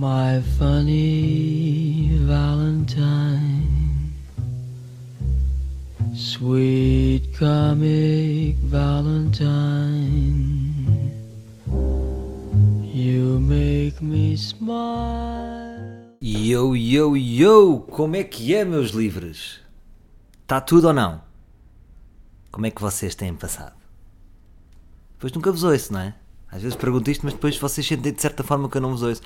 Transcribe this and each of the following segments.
My funny Valentine, sweet comic Valentine, you make me smile. Yo, yo, yo! Como é que é, meus livres? Está tudo ou não? Como é que vocês têm passado? Depois nunca vos ouço, não é? Às vezes pergunto isto, mas depois vocês sentem de certa forma que eu não vos ouço.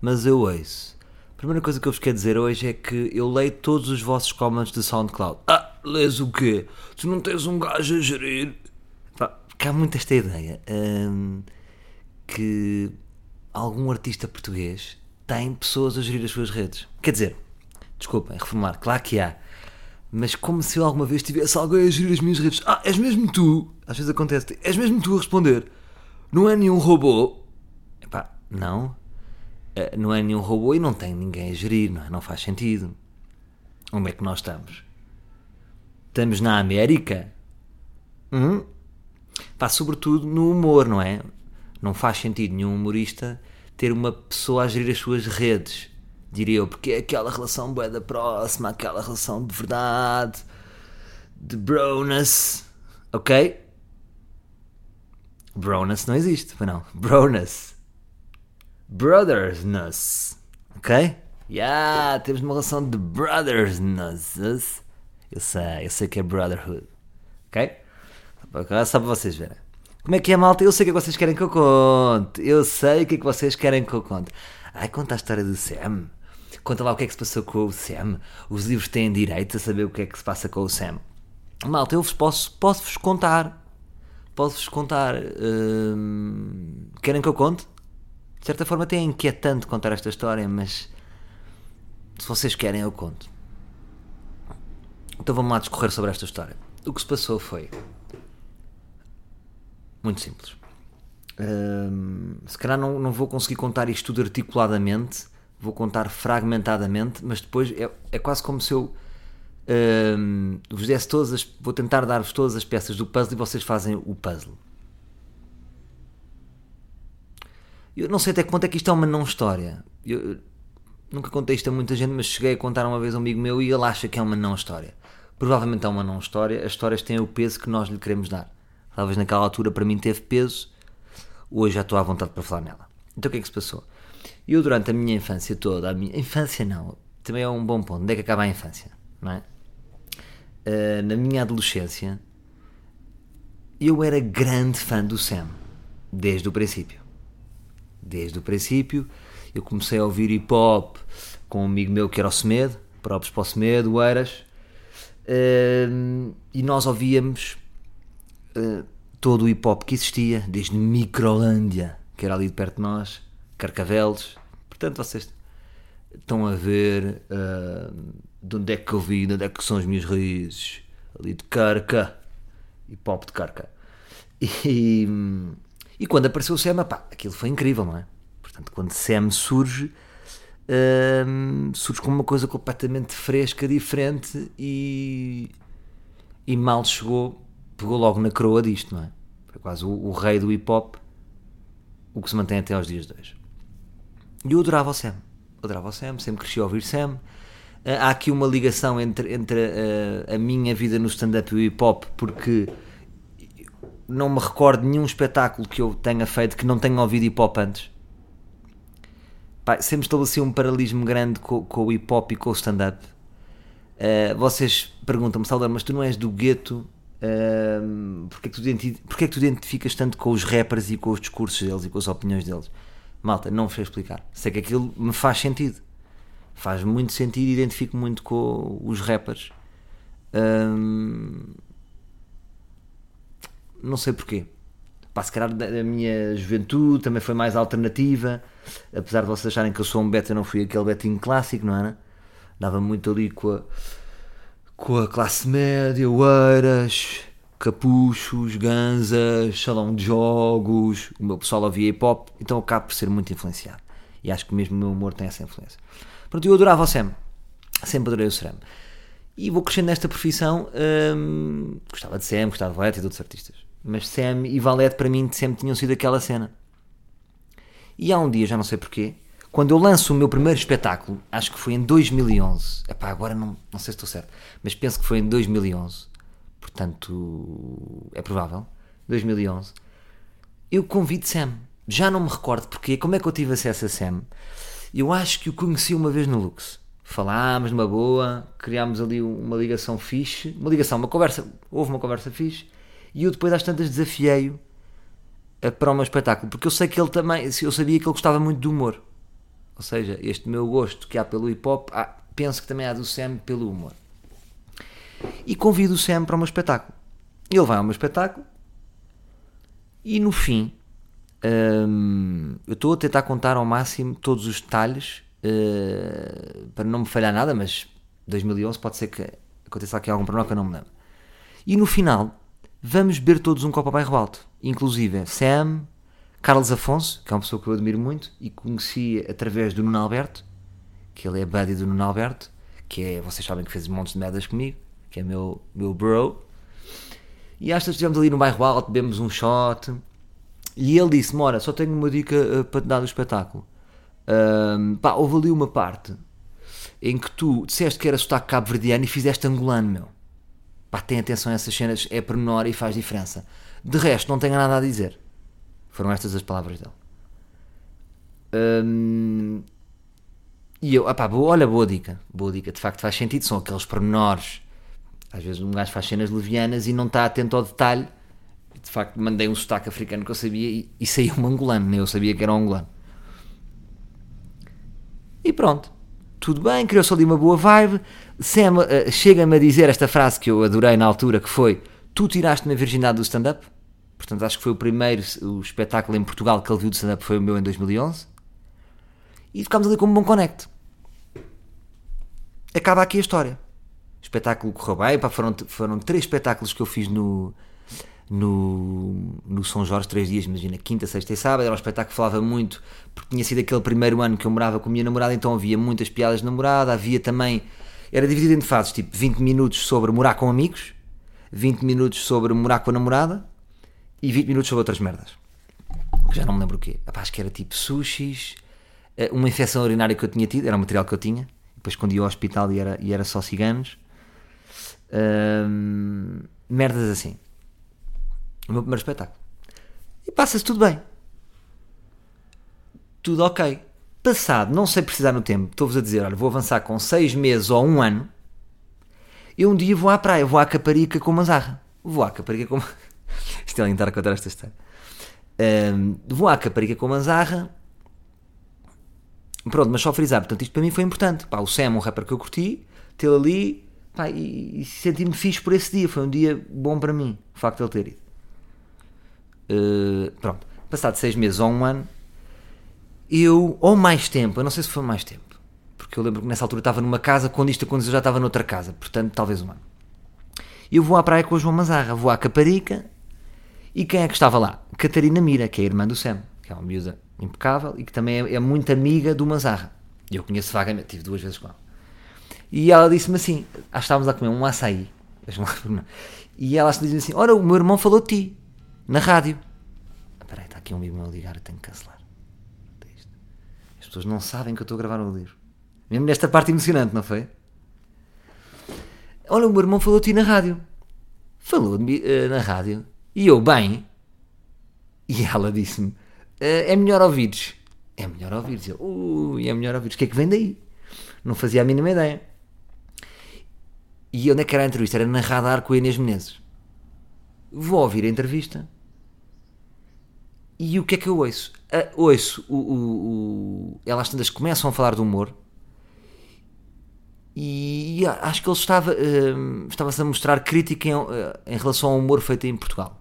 Mas eu ouço. A primeira coisa que eu vos quero dizer hoje é que eu leio todos os vossos comments de SoundCloud. Ah, lês o quê? Tu não tens um gajo a gerir? Pá, porque há muito esta ideia hum, que algum artista português tem pessoas a gerir as suas redes. Quer dizer, desculpem, reformular, claro que há. Mas como se eu alguma vez tivesse alguém a gerir as minhas redes. Ah, és mesmo tu? Às vezes acontece. És mesmo tu a responder. Não é nenhum robô. Epá, não. Eh, Não é nenhum robô e não tem ninguém a gerir, não é? Não faz sentido. Onde é que nós estamos? Estamos na América? Hum? Pá, sobretudo no humor, não é? Não faz sentido nenhum humorista ter uma pessoa a gerir as suas redes, diria eu, porque é aquela relação bué da próxima, aquela relação de verdade, de broness, ok? Broness não existe, foi não. Broness. Brothersness, ok? Yeah, temos uma relação de brothersness. Eu sei, eu sei que é brotherhood, ok? Agora só para vocês verem. Como é que é, malta? Eu sei o que é que vocês querem que eu conte. Eu sei o que é que vocês querem que eu conte. Ai, conta a história do Sam. Conta lá o que é que se passou com o Sam. Os livros têm direito a saber o que é que se passa com o Sam. Malta, eu vos posso, posso-vos contar. Posso-vos contar. hum, querem que eu conte? De certa forma, até é inquietante contar esta história, mas se vocês querem, eu conto. Então vamos lá discorrer sobre esta história. O que se passou foi muito simples. Hum, se calhar não, não vou conseguir contar isto tudo articuladamente, vou contar fragmentadamente, mas depois é, é quase como se eu vos desse todas as. Vou tentar dar-vos todas as peças do puzzle e vocês fazem o puzzle. Eu não sei até que ponto é que isto é uma não história. Eu, nunca contei isto a muita gente, mas cheguei a contar uma vez a um amigo meu e ele acha que é uma não história. Provavelmente é uma não história. As histórias têm o peso que nós lhe queremos dar. Talvez naquela altura para mim teve peso, hoje já estou à vontade para falar nela. Então o que é que se passou? Eu durante a minha infância toda, a minha infância não, também é um bom ponto, onde é que acaba a infância, não é? Ah, na minha adolescência, eu era grande fã do Sam, desde o princípio. Desde o princípio, eu comecei a ouvir hip hop com um amigo meu que era o Semedo, próprios para o Semedo, Eiras, ah, e nós ouvíamos uh, todo o hip hop que existia, desde Microlândia, que era ali de perto de nós, Carcavelos. Portanto, vocês estão a ver uh, de onde é que eu vim, de onde é que são as minhas raízes, ali de Carca, hip hop de Carca. E, e quando apareceu o Sam, pá, aquilo foi incrível, não é? Portanto, quando Sam surge, uh, surge como uma coisa completamente fresca, diferente e, e mal chegou pegou logo na coroa disto, não é? Foi quase o, o rei do hip hop, o que se mantém até aos dias de hoje. E eu adorava o Sam, adorava o Sam, sempre cresci a ouvir Sam. Ah, Há aqui uma ligação entre, entre ah, a minha vida no stand-up e o hip hop, porque não me recordo nenhum espetáculo que eu tenha feito que não tenha ouvido hip hop antes. Pá, sempre estabeleci um paralelismo grande com, com o hip hop e com o stand-up. Uh, vocês perguntam-me, Salvador, mas tu não és do gueto um, porque, é que tu porque é que tu identificas tanto com os rappers e com os discursos deles e com as opiniões deles? Malta, não vos sei explicar. Sei que aquilo me faz sentido. Faz muito sentido e identifico muito com os rappers. Um, não sei porquê. Pá, se calhar da minha juventude também foi mais alternativa. Apesar de vocês acharem que eu sou um beta, eu não fui aquele betinho clássico, não era? Dava muito ali com a, com a classe média, oeiras, capuchos, ganzas, salão de jogos. O meu pessoal ouvia hip hop, então eu acabo por ser muito influenciado. E acho que mesmo o meu humor tem essa influência. Pronto, eu adorava o Sam. Sempre adorei o Sam. E vou crescendo nesta profissão. hum, gostava de Sam, gostava de Valete e de outros artistas. Mas Sam e Valete para mim sempre tinham sido aquela cena. E há um dia, já não sei porquê, Quando eu lanço o meu primeiro espetáculo, acho que foi em 2011. Epá, agora não, não sei se estou certo, mas penso que foi em 2011. Portanto, é provável. 2011. Eu convido Sam. Já não me recordo porque, como é que eu tive acesso a Sam? Eu acho que o conheci uma vez no Lux. Falámos numa boa, criámos ali uma ligação fixe. Uma ligação, uma conversa. Houve uma conversa fixe. E eu depois às tantas desafiei-o eh, para o meu espetáculo. Porque eu sei que ele também, eu sabia que ele gostava muito do humor. Ou seja, este meu gosto que há pelo hip hop, ah, penso que também há do Sam pelo humor. E convido o Sam para o meu espetáculo. Ele vai ao meu espetáculo e no fim hum, eu estou a tentar contar ao máximo todos os detalhes uh, para não me falhar nada, mas 2011 pode ser que aconteça aqui algum problema que eu não me lembro. E no final vamos beber todos um copo a bairro alto, inclusive Sam, Carlos Afonso, que é uma pessoa que eu admiro muito e conheci através do Nuno Alberto, que ele é buddy do Nuno Alberto, que é, vocês sabem que fez montes de merdas comigo, que é meu, meu bro. E às vezes estivemos ali no bairro alto, bebemos um shot. E ele disse: Mora, só tenho uma dica uh, para te dar do espetáculo. Um, pá, houve ali uma parte em que tu disseste que era sotaque cabo-verdiano e fizeste angolano, meu. Pá, tem atenção a essas cenas, é pormenor e faz diferença. De resto, não tenho nada a dizer. Foram estas as palavras dele. Um, e eu, opá, boa, olha, boa dica. Boa dica, de facto faz sentido. São aqueles pormenores. Às vezes um gajo faz cenas levianas e não está atento ao detalhe. De facto, mandei um sotaque africano que eu sabia e, e saiu um angolano. Nem eu sabia que era um angolano. E pronto. Tudo bem, criou-se ali uma boa vibe. Sam uh, chega-me a dizer esta frase que eu adorei na altura, que foi Tu tiraste-me a virgindade do stand-up? Portanto, acho que foi o primeiro o espetáculo em Portugal que ele viu de stand-up foi o meu em 2011. E ficámos ali como um bom connect. Acaba aqui a história. O espetáculo correu bem. Pá, foram, foram três espetáculos que eu fiz no, no, no São Jorge, três dias, imagina, quinta, sexta e sábado. Era um espetáculo que falava muito, porque tinha sido aquele primeiro ano que eu morava com a minha namorada, então havia muitas piadas de namorada, havia também. Era dividido em fases, tipo 20 minutos sobre morar com amigos, 20 minutos sobre morar com a namorada e 20 minutos sobre outras merdas. Já não me lembro o quê. Acho que era tipo sushis, eh, uma infecção urinária que eu tinha tido, era o material que eu tinha. Depois ia ao hospital e era, e era só ciganos. Hum, merdas assim. O meu primeiro espetáculo. E passa-se tudo bem. Tudo ok. Passado, não sei precisar no tempo, estou-vos a dizer, olha, vou avançar com 6 meses ou um ano. Eu um dia vou à praia, vou à Caparica com uma zarra. Vou à Caparica com uma... Isto é lindo a contar esta história. Um, vou à Caparica com uma zarra. Pronto, mas só frisar, portanto, isto para mim foi importante. Pá, o Sam, um rapper que eu curti, tê-lo ali pá, e, e senti-me fixe por esse dia. Foi um dia bom para mim, o facto de ele ter ido. Uh, pronto, passado seis meses ou um ano, eu, ou mais tempo, eu não sei se foi mais tempo, porque eu lembro que nessa altura estava numa casa, quando isto aconteceu já estava noutra casa, portanto, talvez um ano. Eu vou à praia com o João Mazarra, vou à Caparica, e quem é que estava lá? Catarina Mira, que é a irmã do Sam, que é uma miúda impecável e que também é, é muito amiga do Mazarra. Eu conheço vagamente, tive duas vezes com ela. E ela disse-me assim: que estávamos a comer um açaí. E ela disse assim: Ora, o meu irmão falou de ti na rádio. Espera aí, está aqui um amigo meu a ligar, eu tenho que cancelar. As pessoas não sabem que eu estou a gravar o livro. Mesmo nesta parte emocionante, não foi? Olha, o meu irmão falou de ti na rádio. Falou de mim uh, na rádio. E eu, bem. E ela disse-me: uh, é melhor ouvires. É melhor ouvires. Eu, ui, é melhor ouvires. O que é que vem daí? Não fazia a mínima ideia. E onde é que era a entrevista? Era na Radar com a Inês Menezes. Vou ouvir a entrevista. E o que é que eu ouço? Uh, ouço o, o, o, elas tantas começam a falar do humor e, acho que ele estava uh, estava-se a mostrar crítica em, uh, em, relação ao humor feito em Portugal.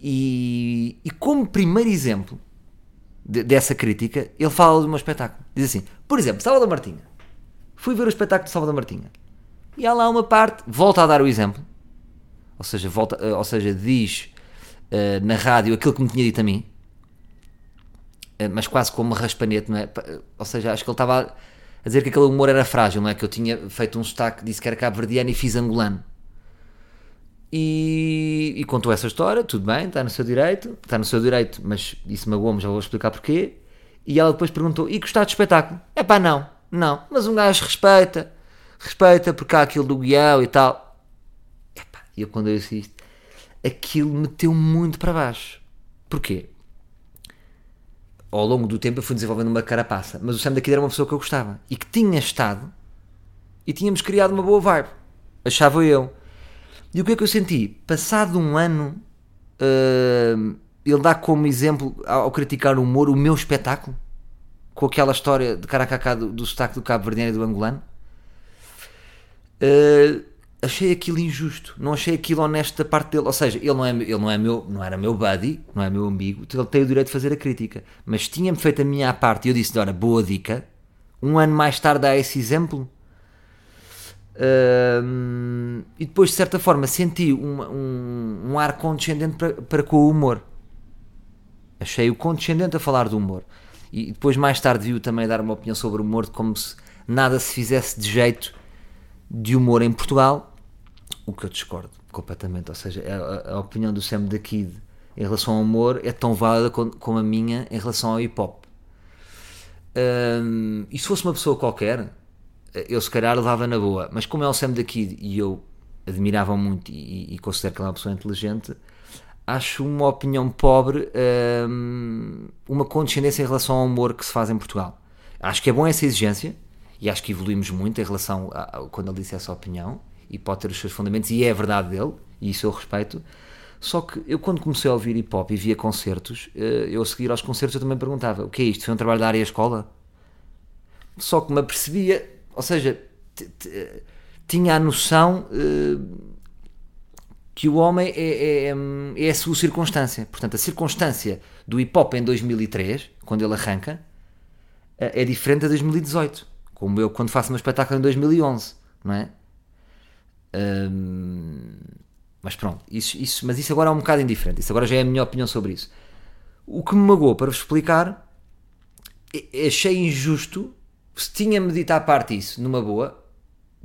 E, e como primeiro exemplo de, dessa crítica, ele fala de um espetáculo. Diz assim: por exemplo, Salvador Martinha. Fui ver o espetáculo de Salvador Martinha. E há lá uma parte, volta a dar o exemplo, ou seja, volta, uh, ou seja diz uh, na rádio aquilo que me tinha dito a mim, uh, mas quase como raspanete, não é? Ou seja, acho que ele estava a dizer que aquele humor era frágil, não é? Que eu tinha feito um sotaque, disse que era cabo-verdiano e fiz angolano. E, e, contou essa história, tudo bem, está no seu direito, está no seu direito, mas isso magoou-me, já vou explicar porquê. E ela depois perguntou: E gostaste do espetáculo? É pá, não, não. Mas um gajo respeita, respeita porque há aquilo do guião e tal. E eu quando eu disse isto, aquilo meteu muito para baixo. Porquê? Ao longo do tempo eu fui desenvolvendo uma carapaça, mas o Sam daqui era uma pessoa que eu gostava e que tinha estado e tínhamos criado uma boa vibe. Achava eu. E o que é que eu senti? Passado um ano, uh, ele dá como exemplo, ao criticar o humor, o meu espetáculo, com aquela história de caracacá do, do sotaque do Cabo Verdeano e do angolano. Uh, achei aquilo injusto, não achei aquilo honesto da parte dele. Ou seja, ele não, é, ele não, é meu, não era meu buddy, não é meu amigo, então ele tem o direito de fazer a crítica. Mas tinha-me feito a minha parte e eu disse: Ora, boa dica. Um ano mais tarde dá esse exemplo. E depois, de certa forma, senti um, um, um ar condescendente para, para com o humor. Achei-o condescendente a falar do humor. E depois, mais tarde, viu também dar uma opinião sobre o humor, de como se nada se fizesse de jeito de humor em Portugal, o que eu discordo completamente. Ou seja, a, a opinião do Sam da Kid em relação ao humor é tão válida como a minha em relação ao hip hop. Um, e se fosse uma pessoa qualquer, eu se calhar levava na boa, mas como é o Sam da Kid e eu admirava muito e, e considero que ele é uma pessoa inteligente, acho uma opinião pobre, um, uma condescendência em relação ao humor que se faz em Portugal. Acho que é bom essa exigência e acho que evoluímos muito em relação a, a, quando ele disse essa opinião e pode ter os seus fundamentos e é a verdade dele e isso eu respeito. Só que eu quando comecei a ouvir hip hop e via concertos, eh, eu a seguir aos concertos eu também perguntava: o que é isto? Foi um trabalho da área escola? Só que me apercebia, ou seja, tinha a noção uh, que o homem é, é, é, a sua circunstância. Portanto, a circunstância do hip hop em 2003, quando ele arranca, é diferente da 2018. Como eu quando faço um espetáculo em 2011, não é? Mas pronto, isso, isso, mas isso agora é um bocado indiferente. Isso agora já é a minha opinião sobre isso. O que me magoou para vos explicar, achei injusto. Se tinha-me dito à parte isso, numa boa,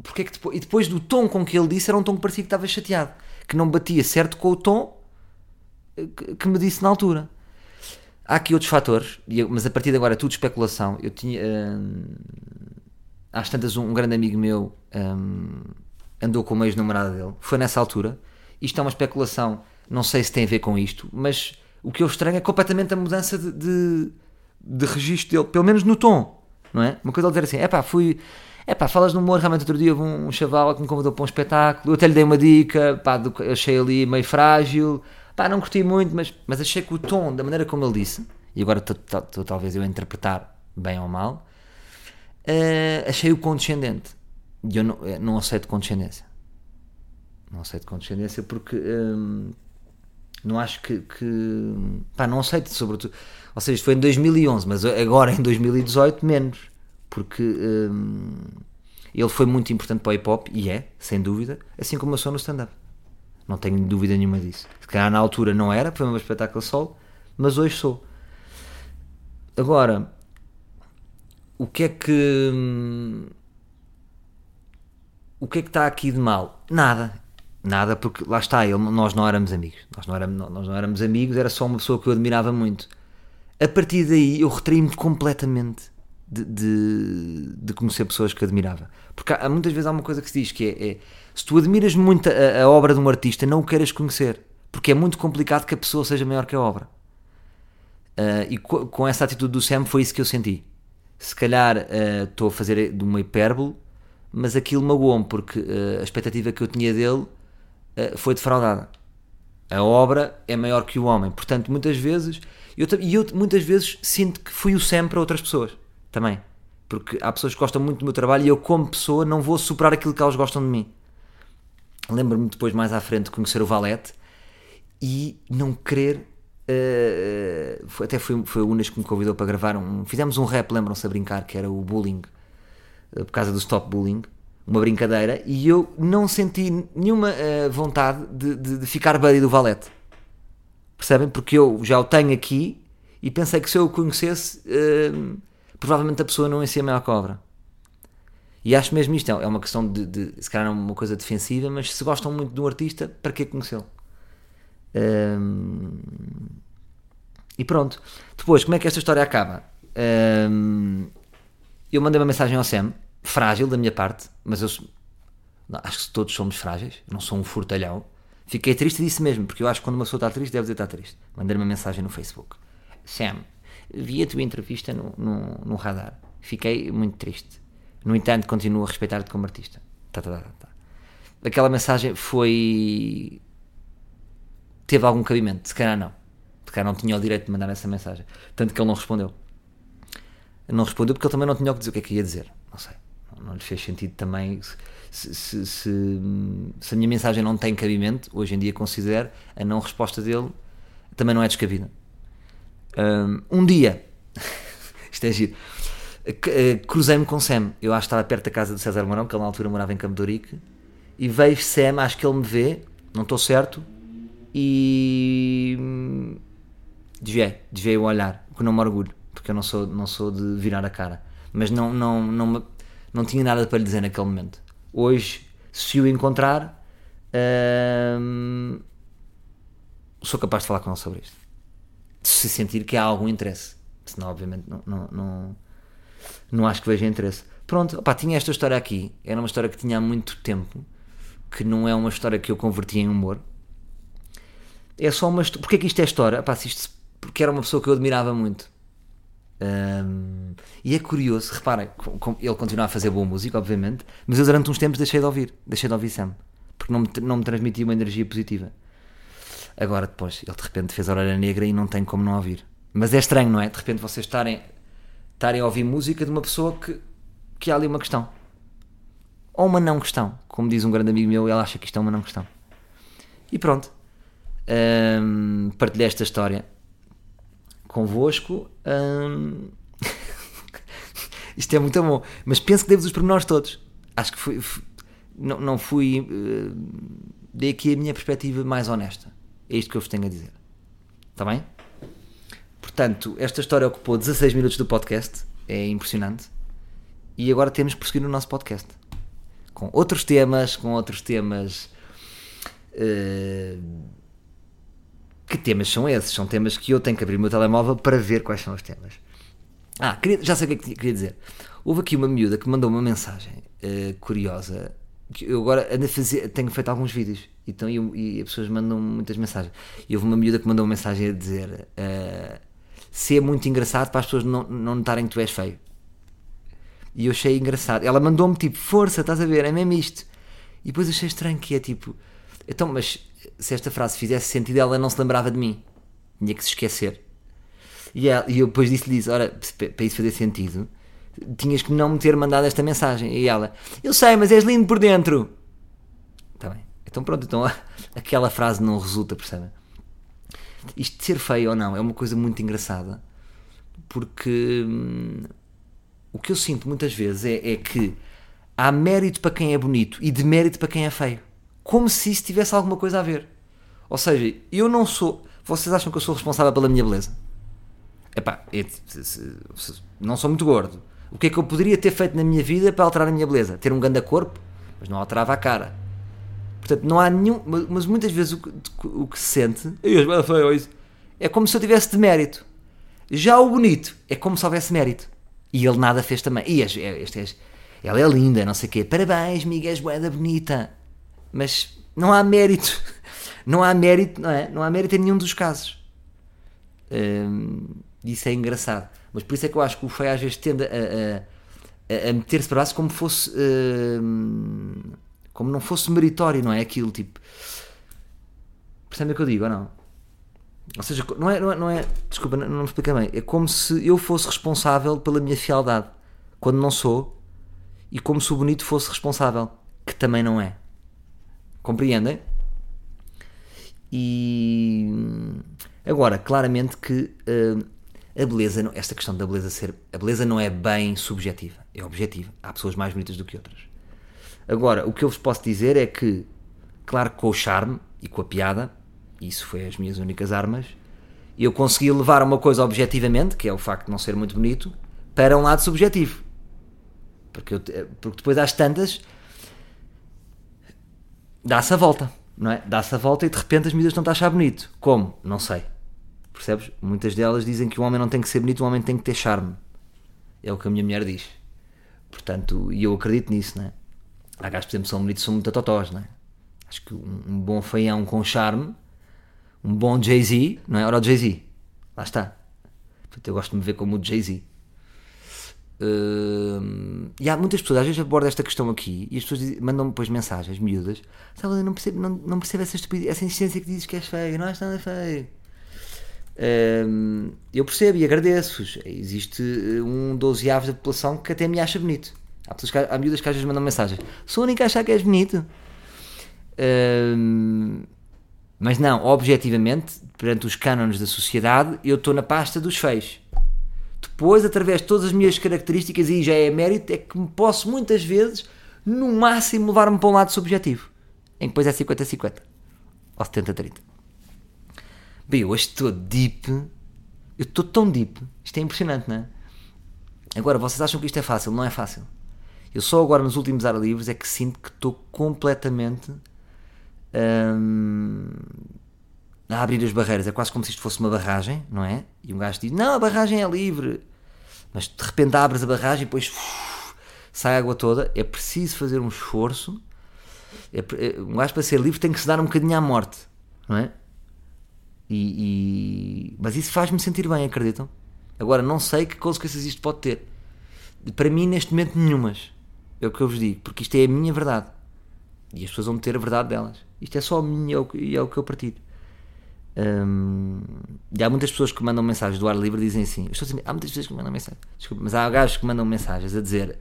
porque é que depois, e depois do tom com que ele disse, era um tom que parecia que estava chateado, que não batia certo com o tom que, que me disse na altura. Há aqui outros fatores, mas a partir de agora é tudo especulação. Eu tinha. Hum, às tantas, um, um grande amigo meu hum, andou com uma ex-namorada dele, foi nessa altura. Isto é uma especulação, não sei se tem a ver com isto, mas o que eu estranho é completamente a mudança de, de, de registro dele, pelo menos no tom, não é? Uma coisa ele dizer assim: é pá, fui. É pá, falas no humor, realmente outro dia houve um, chaval que me convidou para um espetáculo, eu até lhe dei uma dica, pá, do, achei ali meio frágil, pá, não curti muito, mas, mas achei que o tom, da maneira como ele disse, e agora estou talvez eu a interpretar bem ou mal, uh, achei-o condescendente. E eu não, eh, não aceito condescendência. Não aceito condescendência porque hum, não acho que, que. Pá, não aceito, sobretudo. Ou seja, isto foi em 2011, mas agora em 2018, menos. Porque hum, ele foi muito importante para o hip hop, e é, sem dúvida, assim como eu sou no stand-up. Não tenho dúvida nenhuma disso. Se calhar na altura não era, foi um espetáculo solo, mas hoje sou. Agora, o que é que. Hum, o que é que está aqui de mal? Nada. Nada, porque lá está, ele, nós não éramos amigos. Nós não éramos, nós não éramos amigos, era só uma pessoa que eu admirava muito. A partir daí eu retraí-me completamente de, de, de, conhecer pessoas que admirava. Porque há, muitas vezes há uma coisa que se diz que é, é se tu admiras muito a, a, obra de um artista, não o queiras conhecer. Porque é muito complicado que a pessoa seja maior que a obra. Uh, e co, com essa atitude do Sam foi isso que eu senti. Se calhar uh, estou a fazer de uma hipérbole, mas aquilo magoou-me porque uh, a expectativa que eu tinha dele uh, foi defraudada. A obra é maior que o homem, portanto, muitas vezes, eu, e eu muitas vezes sinto que fui o Sam para outras pessoas também, porque há pessoas que gostam muito do meu trabalho e eu, como pessoa, não vou superar aquilo que elas gostam de mim. Lembro-me depois, mais à frente, de conhecer o Valete e não querer. Uh, até foi, foi o Unas que me convidou para gravar um. Fizemos um rap, lembram-se a brincar, que era o bullying por causa do stop bullying, uma brincadeira, e eu não senti nenhuma uh, vontade de, de, de, ficar buddy do Valete. Percebem? Porque eu já o tenho aqui e pensei que se eu o conhecesse, uh, provavelmente a pessoa não ia ser a maior cobra. E acho mesmo isto, é uma questão de, de se calhar é uma coisa defensiva, mas se gostam muito de um artista, para que conhecê-lo? Um, e pronto. Depois, como é que esta história acaba? hum, eu mandei uma mensagem ao Sam, frágil da minha parte, mas eu não, acho que todos somos frágeis, não sou um furtalhão. Fiquei triste disse mesmo, porque eu acho que quando uma pessoa está triste, deve dizer que está triste. Mandei uma mensagem no Facebook: Sam, vi a tua entrevista no, no, no radar, fiquei muito triste. No entanto, continuo a respeitar-te como artista. Tá, tá, tá, tá, tá. Aquela mensagem foi. teve algum cabimento, se calhar não. Se calhar não tinha o direito de mandar essa mensagem. Tanto que ele não respondeu. Não respondeu porque ele também não tinha o que dizer. O que é que ia dizer? Não sei. Não, lhe fez sentido também. Se, se, se, se a minha mensagem não tem cabimento, hoje em dia considero a não resposta dele também não é descabida. Um, dia, isto é giro, eh, cruzei-me com Sam. Eu acho que estava perto da casa de César Mourão, que ele na altura morava em Campo de e vejo Sam, acho que ele me vê, não estou certo, e desviei, desviei o olhar, que não me orgulho, porque eu não sou, não sou de virar a cara. Mas não, não, não, me- não tinha nada para lhe dizer naquele momento. Hoje, se o encontrar, hum, sou capaz de falar com ele sobre isto. Se sentir que há algum interesse. Senão, obviamente, não, não, não, não acho que veja interesse. Pronto, tinha esta história aqui. Era uma história que tinha há muito tempo. Que não é uma história que eu converti em humor. É só uma história. Porquê que isto é história? Isto- porque era uma pessoa que eu admirava muito. Hum, e é curioso, reparem, ele continua a fazer boa música, obviamente, mas eu durante uns tempos deixei de ouvir, deixei de ouvir Sam, porque não me, não me transmitia uma energia positiva. Agora, depois, ele de repente fez a Orelha Negra e não tem como não ouvir. Mas é estranho, não é? De repente vocês estarem, estarem a ouvir música de uma pessoa que, que há ali uma questão. Ou uma não questão. Como diz um grande amigo meu, ele acha que isto é uma não questão. E pronto. Hum, partilhei esta história convosco. hum, isto é muito bom. Mas penso que devo os pormenores todos. Acho que fui, fui- não, não fui. eh, dei aqui a minha perspectiva mais honesta. É isto que eu vos tenho a dizer. Está bem? Portanto, esta história ocupou 16 minutos do podcast. É impressionante. E agora temos que prosseguir no nosso podcast. Com outros temas, com outros temas. eh, que temas são esses? São temas que eu tenho que abrir o meu telemóvel para ver quais são os temas. Ah, queria- já sei o que é que queria dizer. Houve aqui uma miúda que mandou uma mensagem eh, curiosa. Que eu agora ando a fazer, tenho feito alguns vídeos então, e, as pessoas mandam muitas mensagens. E houve uma miúda que mandou uma mensagem a dizer: eh, Se é muito engraçado para as pessoas não, não notarem que tu és feio. E eu achei engraçado. Ela mandou-me tipo: Força, estás a ver? É mesmo isto. E depois achei estranho que é tipo: Então, mas se esta frase fizesse sentido, ela não se lembrava de mim. Tinha que se esquecer. E, ela- e eu depois disse-lhe Ora, para isso fazer sentido, tinhas que não me ter mandado esta mensagem. E ela: Eu sei, mas és lindo por dentro. Está bem. Então pronto, então aquela frase não resulta, percebem? Isto de ser feio ou não é uma coisa muito engraçada porque hum, o que eu sinto muitas vezes é, é que há mérito para quem é bonito e demérito para quem é feio. Como se isso tivesse alguma coisa a ver. Ou seja, eu não sou. Vocês acham que eu sou responsável pela minha beleza? Epá, eu- se- se- não sou muito gordo. O que é que eu poderia ter feito na minha vida para alterar a minha beleza? Ter um grande corpo, mas não alterava a cara. Portanto, não há nenhum. Mas muitas vezes o que, o que se sente. Isso, É como se eu tivesse de mérito. Já o bonito é como se houvesse mérito. E ele nada fez também. E é- este és- ela é linda, não sei o quê. Parabéns, Miguel, és bonita. Mas não há mérito. Não há mérito, não é? Não há mérito em nenhum dos casos. Hum, isso é engraçado. Mas por isso é que eu acho que o feio às vezes tende a, a- a- meter-se para braço como fosse. hum, como não fosse meritório, não é? Aquilo tipo. Percebem o que eu digo ou não? Ou seja, não é. Não é, não é- desculpa, não, não me explica bem. É como se eu fosse responsável pela minha fialdade. Quando não sou. E como se o bonito fosse responsável. Que também não é. Compreendem? E agora, claramente que hum, a beleza, esta questão da beleza ser. A beleza não é bem subjetiva, é objetiva. Há pessoas mais bonitas do que outras. Agora, o que eu vos posso dizer é que, claro com o charme e com a piada, isso foi as minhas únicas armas, eu consegui levar uma coisa objetivamente, que é o facto de não ser muito bonito, para um lado subjetivo. Porque, eu te- porque depois às tantas dá-se a volta, não é? Dá-se a volta e de repente as medidas estão a achar bonito. Como? Não sei. Percebes? Muitas delas dizem que o homem não tem que ser bonito, o homem tem que ter charme. É o que a minha mulher diz. Portanto, e eu acredito nisso, né? Há gajos, por exemplo, são bonitos são muito totós, né? Acho que um, um bom feião com charme, um bom Jay-Z, não é? Ora, o Jay-Z, lá está. Portanto, eu gosto de me ver como o Jay-Z. Hum, e há muitas pessoas, às vezes abordo esta questão aqui e as pessoas mandam-me depois mensagens miúdas. Sabe, eu não percebo, não, não percebo essa estupidez, essa insistência que dizes que és feio, não és nada feio. Hum, eu percebo e agradeço-vos. Existe eh, um dozeavos da população que até me acha bonito. Há, pessoas que, há miúdas que às vezes mandam mensagens. Sou a única a achar que és bonito. Hum, mas não, objetivamente, perante os cânones da sociedade, eu estou na pasta dos feios. Depois, através de todas as minhas características, e já é mérito, é que me posso muitas vezes, no máximo, levar-me para um lado subjetivo. Em que depois é 50-50. Ou 70-30. Bem, eu hoje estou deep. Eu estou tão deep. Isto é impressionante, não é? Agora, vocês acham que isto é fácil? Não é fácil. Eu só agora, nos últimos ar livres, é que sinto que estou completamente hum, a abrir as barreiras. É quase como se isto fosse uma barragem, não é? E um gajo diz: Não, a barragem é livre. Mas de repente abres a barragem e depois uf, sai a água toda. É preciso fazer um esforço. É é- um gajo para ser livre tem que se dar um bocadinho à morte, não é? E, e- Mas isso faz-me sentir bem, acreditam? Agora, não sei que consequências isto pode ter. Para mim, neste momento, nenhumas. É o que eu vos digo, porque isto é a minha verdade. E as pessoas vão ter a verdade delas. Isto é só a minha é e é o que eu partilho. E há muitas pessoas que mandam mensagens do ar livre e dizem assim: estou há muitas pessoas que mandam mensagens, desculpa, mas há gajos que mandam mensagens a dizer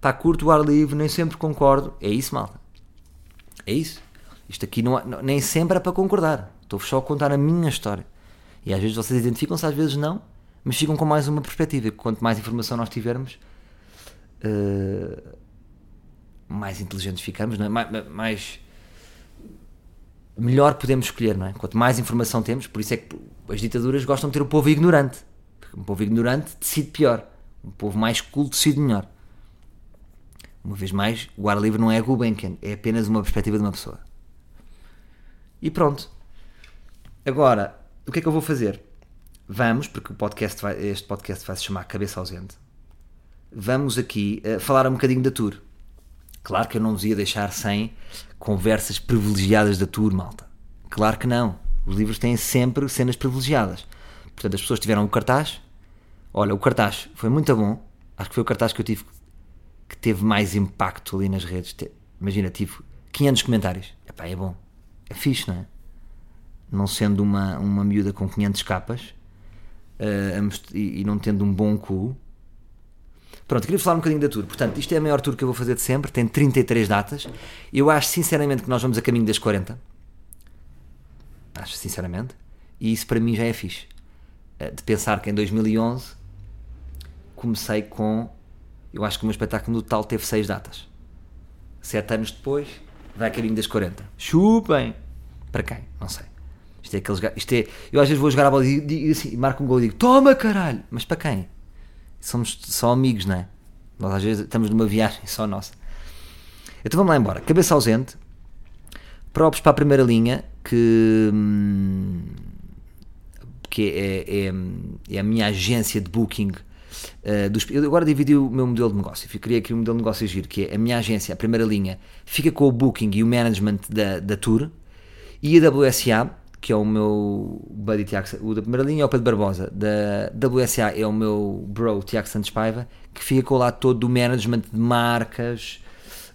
pá, curto o ar livre, nem sempre concordo. É isso, malta. É isso. Isto aqui não, há- não- nem sempre é para concordar. Estou-vos só a contar a minha história. E às vezes vocês identificam-se, às vezes não, mas ficam com mais uma perspectiva. Quanto mais informação nós tivermos, eh, mais inteligentes ficamos, é? mais, mais melhor podemos escolher, não é? Quanto mais informação temos, por isso é que as ditaduras gostam de ter o povo ignorante. Porque um povo ignorante decide pior. Um povo mais culto decide melhor. Uma vez mais, o ar livre não é Gulbenkian, é apenas uma perspectiva de uma pessoa. E pronto. Agora, o que é que eu vou fazer? Vamos, porque o podcast vai- este podcast vai se chamar Cabeça Ausente. Vamos aqui eh, falar um bocadinho da tour. Claro que eu não vos ia deixar sem conversas privilegiadas da tour, malta. Claro que não. Os livros têm sempre cenas privilegiadas. Portanto, as pessoas tiveram o cartaz. Olha, o cartaz foi muito bom. Acho que foi o cartaz que eu tive que teve mais impacto ali nas redes. Imagina, tive 500 comentários. Epá, é bom. É fixe, não é? Não sendo uma, uma miúda com 500 capas most- e, e não tendo um bom cu. Pronto, queria falar um bocadinho da tour. Portanto, isto é a maior tour que eu vou fazer de sempre. Tem 33 datas. Eu acho sinceramente que nós vamos a caminho das 40. Acho sinceramente. E isso para mim já é fixe. Eh, De pensar que em 2011 comecei com. Eu acho que o meu espetáculo no total teve 6 datas. 7 anos depois, vai a caminho das 40. Chupem! Para quem? Não sei. Isto é aqueles Isto é. Eu às vezes vou jogar a bola e, digo assim, marco um gol e digo: Toma caralho! Mas para quem? Somos só amigos, não é? Nós às vezes estamos numa viagem só nossa. Então vamos lá embora. Cabeça ausente. Próprios para a primeira linha, que, hum, que é, é- é a minha agência de booking. eh, dos, eu agora dividi o meu modelo de negócio. Eu criei aqui um modelo de negócio giro, que é a minha agência, a primeira linha, fica com o booking e o management da, da tour. E a WSA, que é o meu buddy Tiago, o da primeira linha é o Pedro Barbosa, da WSA é o meu bro Tiago Santos Paiva, que fica com o lado todo do management de marcas,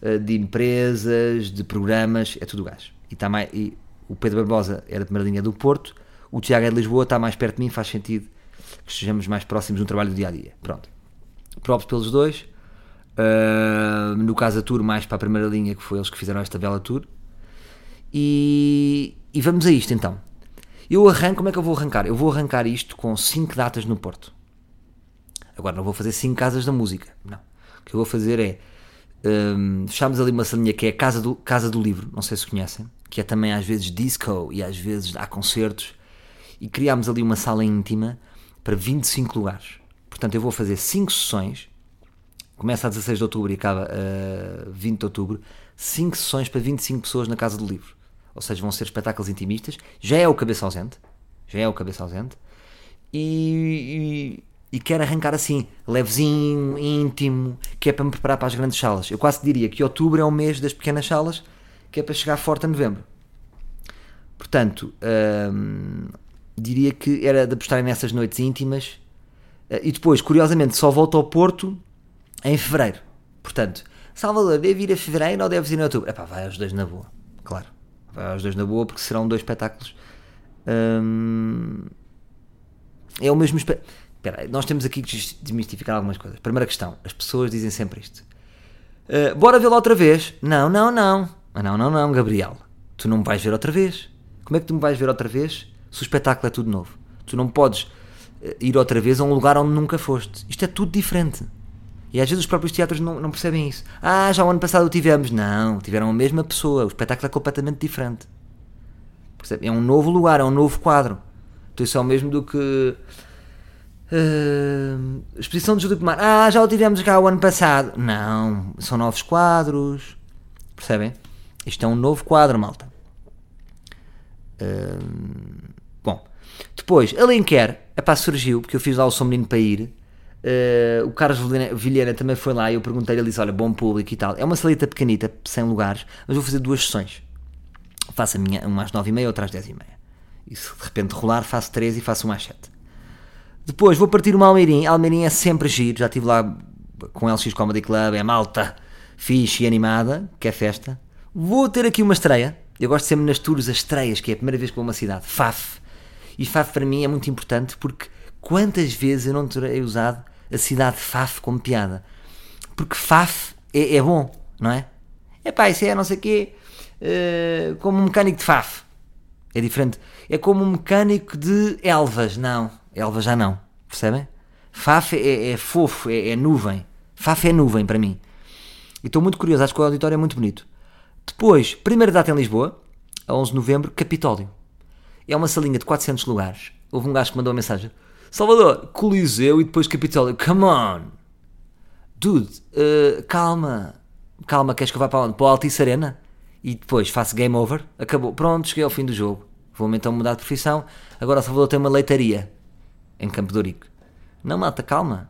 eh, de empresas, de programas, é tudo gajo. E, tá mais, e o Pedro Barbosa é da primeira linha do Porto, o Tiago é de Lisboa, está mais perto de mim, faz sentido que estejamos mais próximos no trabalho do dia a dia. Pronto. Próprios pelos dois. Uh, no caso a tour, mais para a primeira linha, que foi eles que fizeram esta bela tour. E, e vamos a isto então. Eu arranco, como é que eu vou arrancar? Eu vou arrancar isto com 5 datas no Porto. Agora não vou fazer 5 casas da música. Não. O que eu vou fazer é. Um, fechamos ali uma salinha que é a Casa do, Casa do Livro, não sei se conhecem, que é também às vezes disco e às vezes há concertos. E criámos ali uma sala íntima para 25 lugares. Portanto, eu vou fazer 5 sessões. Começa a 16 de outubro e acaba a 20 de outubro. 5 sessões para 25 pessoas na Casa do Livro. Ou seja, vão ser espetáculos intimistas. Já é o cabeça ausente. Já é o cabeça ausente. e, e, e quero arrancar assim, levezinho, íntimo, que é para me preparar para as grandes salas. Eu quase diria que outubro é o mês das pequenas salas, que é para chegar forte a novembro. Portanto, hum, diria que era de apostar nessas noites íntimas. Uh, e depois, curiosamente, só volto ao Porto em fevereiro. Portanto, Salvador, deve ir a fevereiro ou deves ir em outubro? Epá, vai aos dois na boa, claro. Vai aos dois na boa porque serão dois espetáculos. Hum, é o mesmo espetáculo. Espera, nós temos aqui que desmistificar algumas coisas. Primeira questão: as pessoas dizem sempre isto. Uh, bora vê-lo outra vez? Não, não, não. Ah, não, não, não, Gabriel. Tu não me vais ver outra vez. Como é que tu me vais ver outra vez se o espetáculo é tudo novo? Tu não podes uh, ir outra vez a um lugar onde nunca foste. Isto é tudo diferente. E às vezes os próprios teatros não, não percebem isso. Ah, já o ano passado o tivemos. Não, tiveram a mesma pessoa. O espetáculo é completamente diferente. É um novo lugar, é um novo quadro. Então isso é o mesmo do que. Uh, exposição de Júlio Pomar. Ah, já o tivemos cá o ano passado. Não, são novos quadros. Percebem? Isto é um novo quadro, malta. Uh, bom, depois, Alenquer, epá, surgiu, porque eu fiz lá o São Menino para ir. Uh, o Carlos Vilhena também foi lá e eu perguntei-lhe, ele disse, olha, bom público e tal. É uma salita pequenita, sem lugares, mas vou fazer duas sessões. Faço a minha, uma às nove e meia, outra às dez e meia. Se de repente rolar, faço três e faço uma às sete. Depois vou partir uma Almeirim. Almeirim é sempre giro, já estive lá com o LX Comedy Club, é malta fixe e animada, que é festa. Vou ter aqui uma estreia. Eu gosto sempre nas tours as estreias, que é a primeira vez que vou a uma cidade. FAF. E FAF para mim é muito importante porque quantas vezes eu não terei usado a cidade Faf como piada. Porque Faf é, é bom, não é? É pá, isso é não sei o quê, uh, como um mecânico de Faf. É diferente. É como um mecânico de Elvas. Não, Elvas já não. Percebem? Faf é, é fofo, é, é, nuvem. Faf é nuvem para mim. E estou muito curioso, acho que o auditório é muito bonito. Depois, primeira data em Lisboa, a 11 de novembro, Capitólio. É uma salinha de 400 lugares. Houve um gajo que mandou uma mensagem. Salvador, Coliseu e depois Capitólio. Come on! Dude, uh, calma. Calma, queres que eu vá para onde? Para o Altice Arena? E depois faço game over. Acabou. Pronto, cheguei ao fim do jogo. Vou então mudar de profissão. Agora Salvador tem uma leitaria em Campo de Ourique. Não, malta, calma.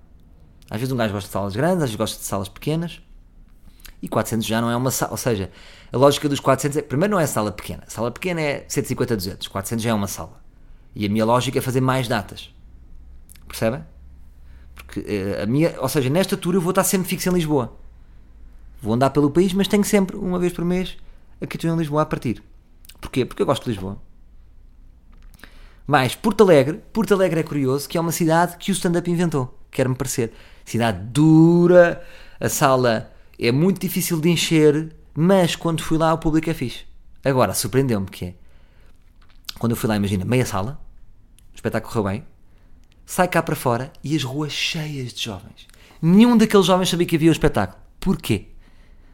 Às vezes um gajo gosta de salas grandes, às vezes gosta de salas pequenas. E 400 já não é uma sala. Ou seja, a lógica dos 400 é. Primeiro, não é sala pequena. A sala pequena é 150, 200. 400 já é uma sala. E a minha lógica é fazer mais datas. Percebem? Porque uh, a minha, ou seja, nesta tour eu vou estar sempre fixo em Lisboa. Vou andar pelo país, mas tenho sempre, uma vez por mês, aqui estou em Lisboa a partir. Porquê? Porque eu gosto de Lisboa. Mais, Porto Alegre. Porto Alegre é curioso, que é uma cidade que o stand-up inventou. Quer-me parecer. Cidade dura, a sala é muito difícil de encher, mas quando fui lá o público é fixe. Agora, surpreendeu-me que é. Quando eu fui lá, imagina, meia sala, o espetáculo correu bem, sai cá para fora e as ruas cheias de jovens. Nenhum daqueles jovens sabia que havia o espetáculo. Porquê?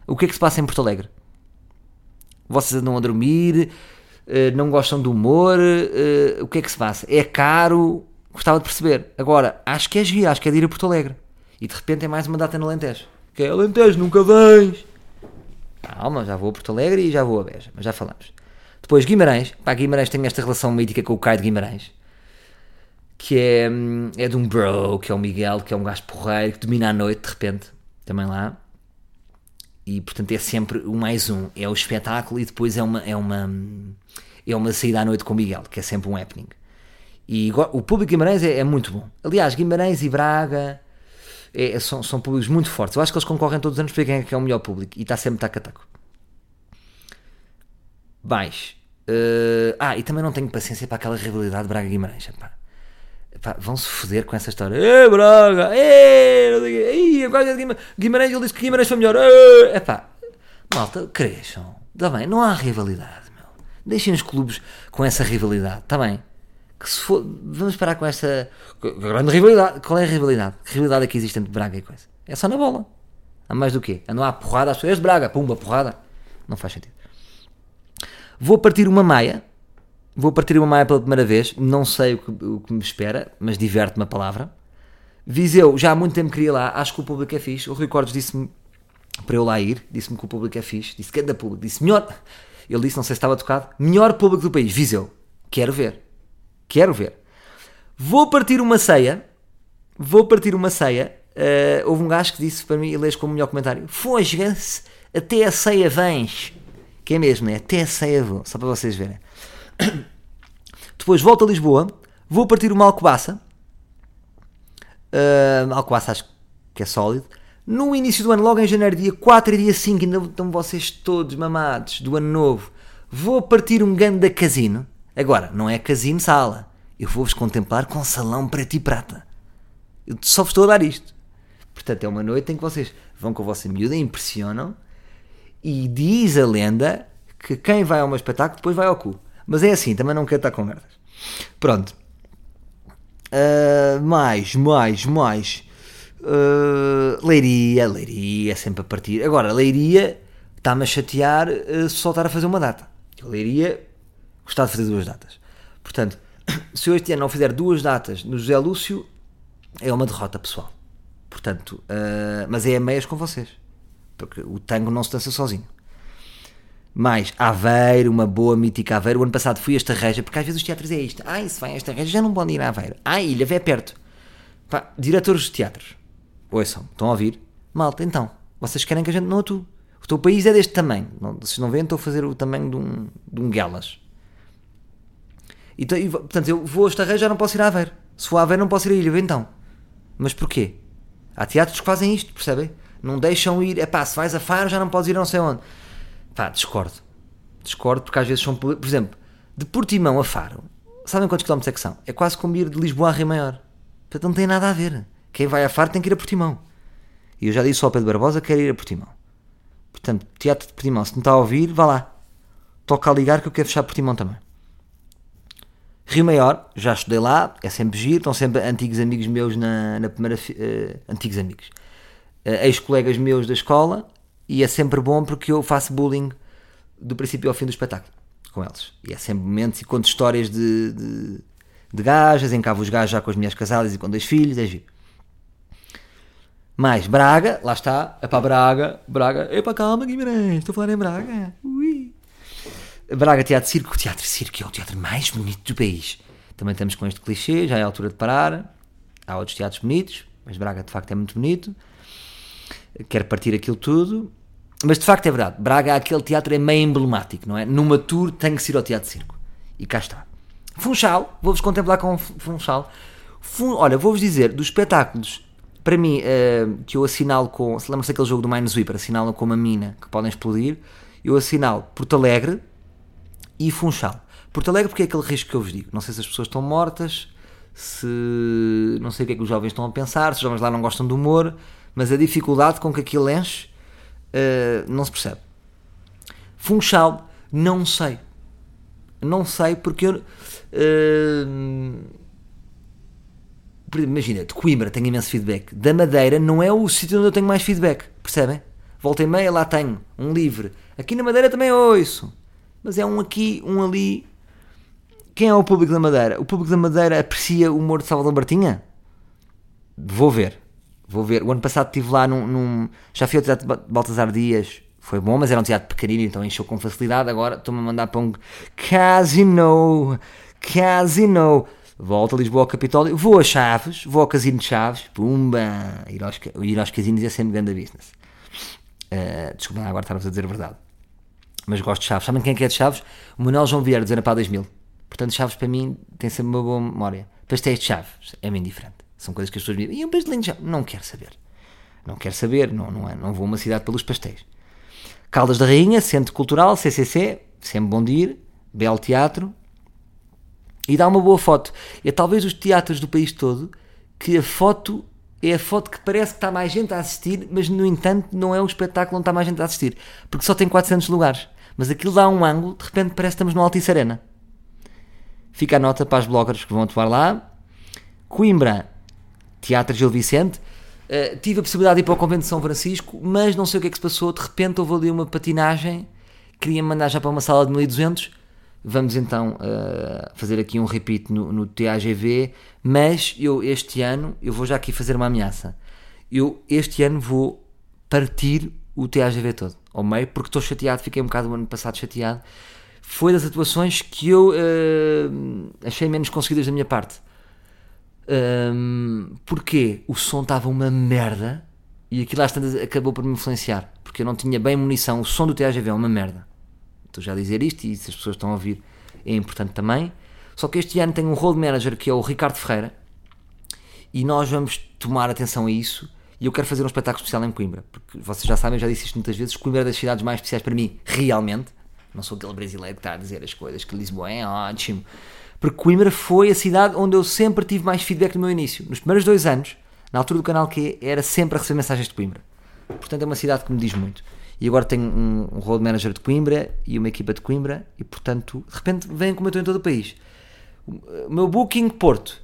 O que é que se passa em Porto Alegre? Vocês andam a dormir, eh, não gostam do humor, eh, o que é que se passa? É caro, gostava de perceber. Agora, acho que é giro, acho que é de ir a Porto Alegre. E de repente é mais uma data no Alentejo. Que é Alentejo, nunca vens. Calma, já vou a Porto Alegre e já vou a Beja, mas já falamos. Depois Guimarães, pá, Guimarães tem esta relação mítica com o Caio de Guimarães que é, hum, é de um bro, que é o Miguel, que é um gajo porreiro, que domina a noite de repente, também lá. E portanto é sempre o mais um, é o espetáculo e depois é uma, é uma, é uma saída à noite com o Miguel, que é sempre um happening. E o público de Guimarães é, é muito bom. Aliás, Guimarães e Braga é, são, são públicos muito fortes. Eu acho que eles concorrem todos os anos para ver quem é, que é o melhor público e está sempre taco a taco. Mais. Uh, ah, e também não tenho paciência para aquela rivalidade Braga-Guimarães. Vão-se foder com essa história. Ê, Braga! Ê, sei o. Guimarães, ele disse que Guimarães foi melhor. É pá, malta, cresçam. Está bem, não há rivalidade, meu. Deixem os clubes com essa rivalidade, está bem? Que se for, vamos parar com essa grande rivalidade. Qual é a rivalidade? Que rivalidade é que existe entre Braga e coisa? É só na bola. Há mais do quê? Não há porrada às pessoas de Braga, pumba, porrada. Não faz sentido. Vou partir uma maia Vou partir uma maia pela primeira vez, não sei o que, o que me espera, mas diverte-me a palavra. Viseu, já há muito tempo queria ir lá, acho que o público é fixe. O Rui Cordes disse-me para eu lá ir, disse-me que o público é fixe, disse que é da público, disse melhor. Ele disse, não sei se estava tocado, melhor público do país, Viseu. Quero ver, quero ver. Vou partir uma ceia. Vou partir uma ceia. Eh, houve um gajo que disse para mim, e lês como melhor comentário: Fosga-se, até a ceia vens. Que é mesmo, né? Até a ceia vou. Só para vocês verem. Depois volto a Lisboa. Vou partir uma alcobaça. Uh, alcobaça acho que é sólido. No início do ano, logo em janeiro, dia 4 e dia 5, ainda estão vocês todos mamados do ano novo. Vou partir um ganda casino. Agora, não é casino sala. Eu vou-vos contemplar com salão preto e prata. Eu só vos estou a dar isto. Portanto, é uma noite em que vocês vão com a vossa miúda, impressionam. E diz a lenda que quem vai ao meu espetáculo depois vai ao cu. Mas é assim, também não quero estar com merdas. Pronto. Uh, mais, mais, mais. Uh, leiria, Leiria, sempre a partir. Agora, Leiria está-me a chatear uh, se soltar a fazer uma data. Eu Leiria gostava de fazer duas datas. Portanto, se eu este ano não fizer duas datas no José Lúcio, é uma derrota pessoal. Portanto, uh, mas é a meias com vocês. Porque o tango não se dança sozinho. Mais Aveiro, uma boa mítica Aveiro. O ano passado fui a esta reja, porque às vezes os teatros é isto. Ai, se vai a esta reja, já não podem ir a Aveiro. Ai, Ilha, é perto. Pá, diretores de teatros. Ouçam, estão a ouvir? Malta, então, vocês querem que a gente não atue. O teu país é deste tamanho. Não, vocês não veem, estou a fazer o tamanho de um, de um Guelas. E, portanto, eu vou a esta reja, já não posso ir a Aveiro. Se for a Aveiro, não posso ir a Ilha. Então, mas porquê? Há teatros que fazem isto, percebem? Não deixam ir. É pá, se vais a Faro, já não podes ir a não sei onde. Pá, discordo. Discordo porque às vezes são. Por exemplo, de Portimão a Faro, sabem quantos quilómetros é que são? É quase como ir de Lisboa a Rio Maior. Portanto, não tem nada a ver. Quem vai a Faro tem que ir a Portimão. E eu já disse ao Pedro Barbosa que quer ir a Portimão. Portanto, Teatro de Portimão, se não está a ouvir, vá lá. Toca a ligar que eu quero fechar Portimão também. Rio Maior, já estudei lá, é sempre giro, estão sempre antigos amigos meus na, na primeira. Uh, antigos amigos. Uh, Ex-colegas meus da escola, e é sempre bom porque eu faço bullying do princípio ao fim do espetáculo com eles. E é sempre momentos e conto histórias de, de, de gajas, encavo os gajos já com as mulheres casadas e com dois filhos, é giro. Mais Braga, lá está, é para Braga, Braga, é para calma Guimarães, estou a falar em Braga. Ui. Braga Teatro Circo, Teatro Circo é o teatro mais bonito do país. Também estamos com este clichê, já é a altura de parar. Há outros teatros bonitos, mas Braga de facto é muito bonito. Quero partir aquilo tudo. Mas de facto é verdade, Braga, aquele teatro é meio emblemático, não é? Numa tour tem que ser ao Teatro Circo. E cá está. Funchal, vou-vos contemplar com Funchal. Fun, olha, vou-vos dizer, dos espetáculos, para mim, uh, que eu assinalo com. Se lembra-se daquele jogo do Minesweeper, assinalo com uma mina que podem explodir. Eu assinalo Porto Alegre e Funchal. Porto Alegre, porque é aquele risco que eu vos digo. Não sei se as pessoas estão mortas, se. Não sei o que é que os jovens estão a pensar, se os jovens lá não gostam do humor, mas a dificuldade com que aquilo enche uh, não se percebe. Funchal, não sei. Não sei porque eu. Uh, imagina, de Coimbra tenho imenso feedback. Da Madeira não é o sítio onde eu tenho mais feedback, percebem? Volta e meia lá tenho um livre. Aqui na Madeira também ouço. Mas é um aqui, um ali. Quem é o público da Madeira? O público da Madeira aprecia o humor de Salvador Martinha? Vou ver. Vou ver. O ano passado estive lá num, num. Já fui ao Teatro de Baltasar Dias. Foi bom, mas era um teatro pequenino, então encheu com facilidade. Agora estou-me a mandar para um casino. Casino. Volto a Lisboa ao Capitólio. Vou a Chaves. Vou ao Casino de Chaves. Pumba! Ir aos, ir aos casinos é sempre grande business. Uh, desculpa, agora estar-vos a dizer a verdade. Mas gosto de Chaves. Sabem quem é que é de Chaves? O Manuel João Vieira, dizer para 2000. Portanto, Chaves para mim tem sempre uma boa memória. Pastéis de Chaves é bem diferente. São coisas que as pessoas me dizem. E um pastelinho de Não quero saber. Não quero saber. Não, não, é, não vou a uma cidade pelos pastéis. Caldas da Rainha, Centro Cultural, CCC. Sempre bom de ir. Belo teatro. E dá uma boa foto. É talvez os teatros do país todo que a foto é a foto que parece que está mais gente a assistir, mas no entanto não é um espetáculo onde está mais gente a assistir. Porque só tem 400 lugares. Mas aquilo dá um ângulo, de repente parece que estamos no Altice Arena. Fica a nota para as bloggers que vão atuar lá. Coimbra, Teatro Gil Vicente. Uh, tive a possibilidade de ir para o Convento de São Francisco, mas não sei o que é que se passou. De repente houve ali uma patinagem, queria me mandar já para uma sala de 1200. Vamos então uh, fazer aqui um repeat no, no TAGV, mas eu este ano, eu vou já aqui fazer uma ameaça. Eu este ano vou partir o TAGV todo, ao meio, porque estou chateado, fiquei um bocado o ano passado chateado. Foi das atuações que eu uh, achei menos conseguidas da minha parte Hum, porquê? O som estava uma merda e aquilo às tantas acabou por me influenciar. Porque eu não tinha bem munição. O som do TAGV é uma merda. Estou já a dizer isto e se as pessoas estão a ouvir é importante também. Só que este ano tem um road manager que é o Ricardo Ferreira e nós vamos tomar atenção a isso. E eu quero fazer um espetáculo especial em Coimbra, porque vocês já sabem, eu já disse isto muitas vezes: Coimbra é das cidades mais especiais para mim, realmente. Não sou aquele brasileiro que está a dizer as coisas que Lisboa é ótimo. Porque Coimbra foi a cidade onde eu sempre tive mais feedback no meu início. Nos primeiros dois anos, na altura do canal que era sempre a receber mensagens de Coimbra. Portanto, é uma cidade que me diz muito. E agora tenho um, um road manager de Coimbra e uma equipa de Coimbra, e portanto, de repente, vêm como eu estou em todo o país. O meu booking Porto,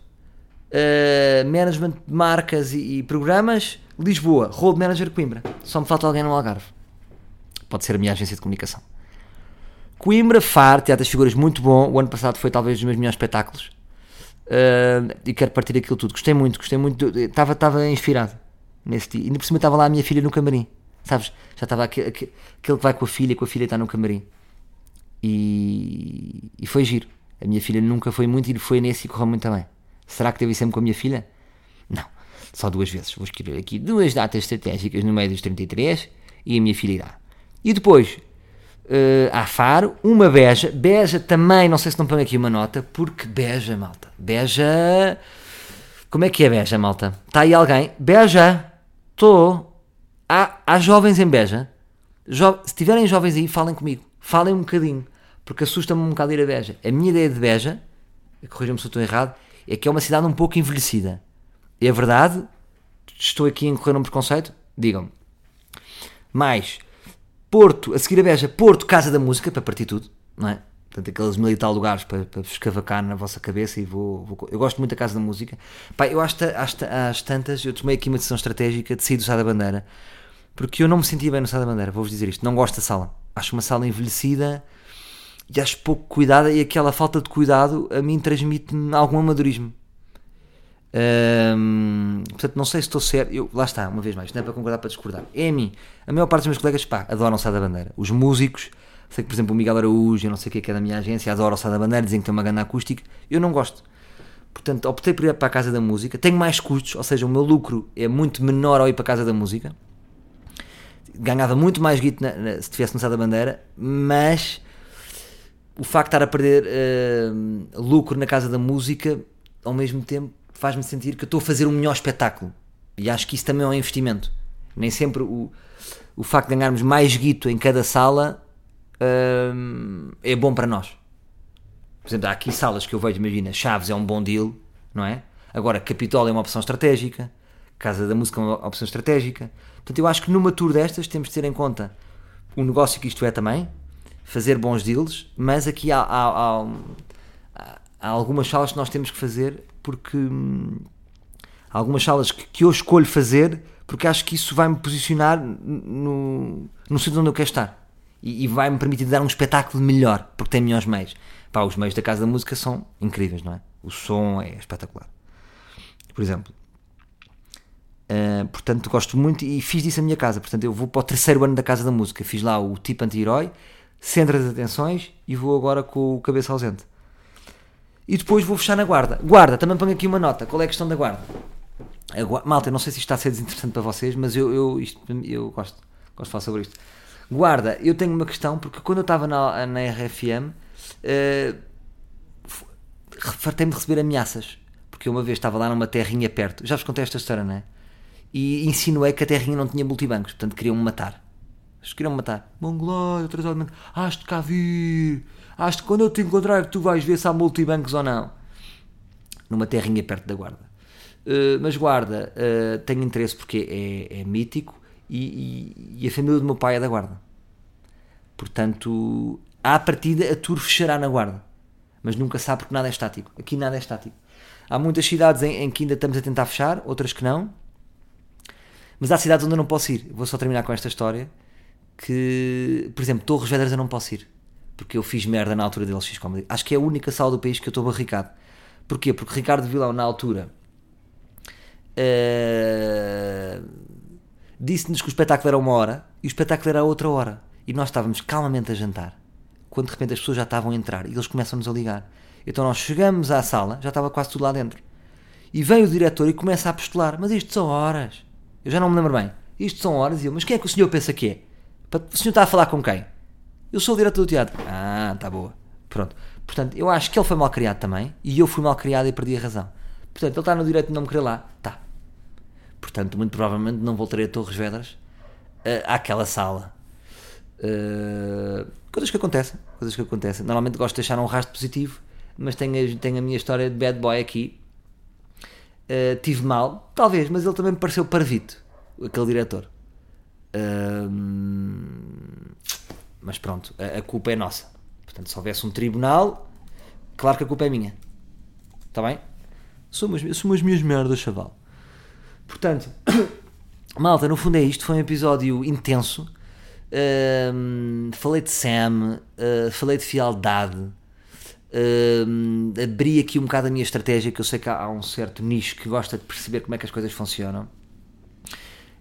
uh, management de marcas e, e, programas, Lisboa, road manager Coimbra. Só me falta alguém no Algarve. Pode ser a minha agência de comunicação. Coimbra, Far, Teatro das Figuras, muito bom. O ano passado foi talvez um dos meus melhores espetáculos. Uh, e quero partir aquilo tudo. Gostei muito, gostei muito. Estava, estava inspirado nesse dia. E ainda por cima estava lá a minha filha no camarim. Sabes? Já estava aquele, aquele que vai com a filha, com a filha está no camarim. E, e foi giro. A minha filha nunca foi muito e foi nesse e correu muito bem. Será que teve sempre com a minha filha? Não. Só duas vezes. Vou escrever aqui duas datas estratégicas no meio dos 33 e a minha filha irá. E depois, uh, a Faro, uma Beja. Beja também, não sei se não põe aqui uma nota, porque Beja, malta. Beja. Como é que é Beja, malta? Está aí alguém? Beja! Estou. Há, há jovens em Beja. Jo... Se tiverem jovens aí, falem comigo. Falem um bocadinho. Porque assusta-me um bocado ir a Beja. A minha ideia de Beja, corrijam-me se eu estou errado, é que é uma cidade um pouco envelhecida. É verdade? Estou aqui a incorrer um preconceito? Digam-me. Mais Porto, a seguir a Beja, Porto, Casa da Música, para partir tudo, não é? Portanto, aqueles mil e tal lugares para, para escavacar na vossa cabeça e vou, vou, Eu gosto muito da Casa da Música. Pá, eu acho às tantas, eu tomei aqui uma decisão estratégica de sair do Sá da Bandeira, porque eu não me sentia bem no Sá da Bandeira, vou-vos dizer isto. Não gosto da sala. Acho uma sala envelhecida e acho pouco cuidada e aquela falta de cuidado a mim transmite-me algum amadorismo. Portanto, não sei se estou certo. Eu, lá está, uma vez mais, não é para concordar, para discordar. É a mim. A maior parte dos meus colegas, pá, adoram o Sá da Bandeira. Os músicos, sei que, por exemplo, o Miguel Araújo, eu não sei o que é, que é da minha agência, adora o Sá da Bandeira, dizem que tem uma grande acústica. Eu não gosto. Portanto, optei por ir para a Casa da Música. Tenho mais custos, ou seja, o meu lucro é muito menor ao ir para a Casa da Música. Ganhava muito mais guito se estivesse no Sá da Bandeira, mas o facto de estar a perder uh, lucro na Casa da Música, ao mesmo tempo, faz-me sentir que eu estou a fazer um melhor espetáculo. E acho que isso também é um investimento. Nem sempre o, o facto de ganharmos mais guito em cada sala hum, é bom para nós. Por exemplo, há aqui salas que eu vejo, imagina, Chaves é um bom deal, não é? Agora, Capitólio é uma opção estratégica, Casa da Música é uma opção estratégica. Portanto, eu acho que numa tour destas temos de ter em conta o negócio que isto é também, fazer bons deals, mas aqui há, há, há, há algumas salas que nós temos que fazer porque hum, há algumas salas que, que, eu escolho fazer porque acho que isso vai me posicionar no, no sítio onde eu quero estar e, e vai me permitir dar um espetáculo melhor porque tem melhores meios. Pá, os meios da Casa da Música são incríveis, não é? O som é espetacular. Por exemplo. Uh, portanto, gosto muito e fiz disso a minha casa. Portanto, eu vou para o terceiro ano da Casa da Música. Fiz lá o tipo anti-herói, centro das atenções e vou agora com o cabeça ausente e depois vou fechar na guarda. Guarda, também ponho aqui uma nota. Qual é a questão da guarda? Malta, não sei se isto está a ser desinteressante para vocês, mas eu, eu, isto, eu gosto, gosto de falar sobre isto. Guarda, eu tenho uma questão, porque quando eu estava na, na RFM, uh, eh, fartei-me de receber ameaças. Porque uma vez estava lá numa terrinha perto, já vos contei esta história, não é? E insinuei que a terrinha não tinha multibancos, portanto queriam-me matar. Eles queriam-me matar. Mongolóide, atrasado, has de cá vir Acho que quando eu te encontrar tu vais ver se há multibancos ou não. Numa terrinha perto da guarda. Uh, mas guarda, uh, tenho interesse porque é, é mítico e, e, e, a família do meu pai é da guarda. Portanto, à partida a tour fechará na guarda. Mas nunca sabe porque nada é estático. Aqui nada é estático. Há muitas cidades em, em que ainda estamos a tentar fechar, outras que não. Mas há cidades onde eu não posso ir. Vou só terminar com esta história. Que, por exemplo, Torres Vedras eu não posso ir porque eu fiz merda na altura deles, fiz comedy. Acho que é a única sala do país que eu estou barricado. Porquê? Porque Ricardo Vilão, na altura, uh, disse-nos que o espetáculo era uma hora e o espetáculo era outra hora. E nós estávamos calmamente a jantar, quando de repente as pessoas já estavam a entrar e eles começam-nos a ligar. Então nós chegamos à sala, já estava quase tudo lá dentro. E vem o diretor e começa a postular, mas isto são horas. Eu já não me lembro bem. Isto são horas e eu, mas quem é que o senhor pensa que é? O senhor está a falar com quem? Eu sou o diretor do teatro. Ah, tá boa. Pronto. Portanto, eu acho que ele foi mal criado também e eu fui mal criado e perdi a razão. Portanto, ele está no direito de não me querer lá. Tá. Portanto, muito provavelmente não voltarei a Torres Vedras uh, àquela sala. Uh, coisas que acontecem. Coisas que acontecem. Normalmente gosto de deixar um rastro positivo, mas tenho, tenho a minha história de bad boy aqui. Uh, tive mal, talvez, mas ele também me pareceu parvito, aquele diretor. Mas pronto, a, a culpa é nossa. Portanto, se houvesse um tribunal, claro que a culpa é minha. Está bem? São umas, são umas minhas merdas, chaval. Portanto, malta, no fundo é isto. Foi um episódio intenso. Falei de Sam, uh, falei de fialdade. Abri aqui um bocado a minha estratégia, que eu sei que há, um certo nicho que gosta de perceber como é que as coisas funcionam.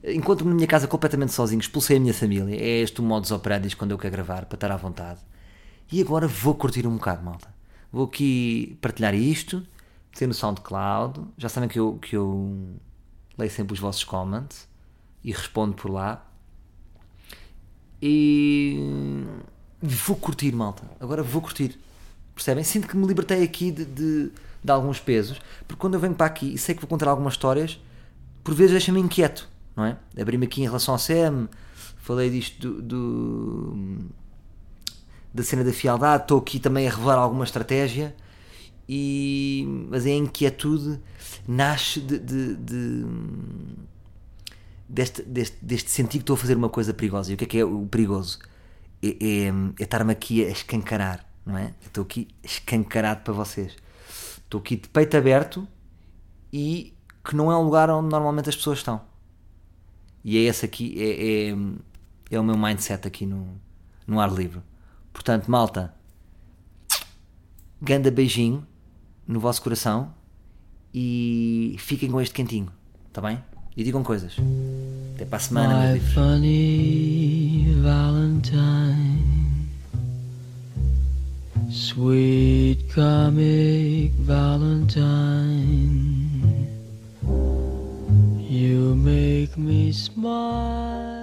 Encontro-me na minha casa completamente sozinho, expulsei a minha família. É este o modus operandi quando eu quero gravar, para estar à vontade. E agora vou curtir um bocado, malta. Vou aqui partilhar isto, ter no SoundCloud. Já sabem que eu, que eu leio sempre os vossos comments e respondo por lá. E vou curtir, malta. Agora vou curtir. Percebem? Sinto que me libertei aqui de, de, de alguns pesos, porque quando eu venho para aqui e sei que vou contar algumas histórias, por vezes deixa-me inquieto, não é? Abri-me aqui em relação ao SEM, falei disto do, do da cena da fialdade, estou aqui também a revelar alguma estratégia, e, mas a inquietude nasce de, de, de deste, deste, deste sentido que estou a fazer uma coisa perigosa. E o que é que é o perigoso? É, é, é estar-me aqui a escancarar, não é? estou aqui escancarado para vocês. Estou aqui de peito aberto e que não é um lugar onde normalmente as pessoas estão. E é esse aqui, é, é, é o meu mindset aqui no, no ar livre. Portanto, malta, ganda beijinho no vosso coração e fiquem com este cantinho, tá bem? E digam coisas. Até para a semana, My funny Valentine, sweet comic Valentine, you make me smile.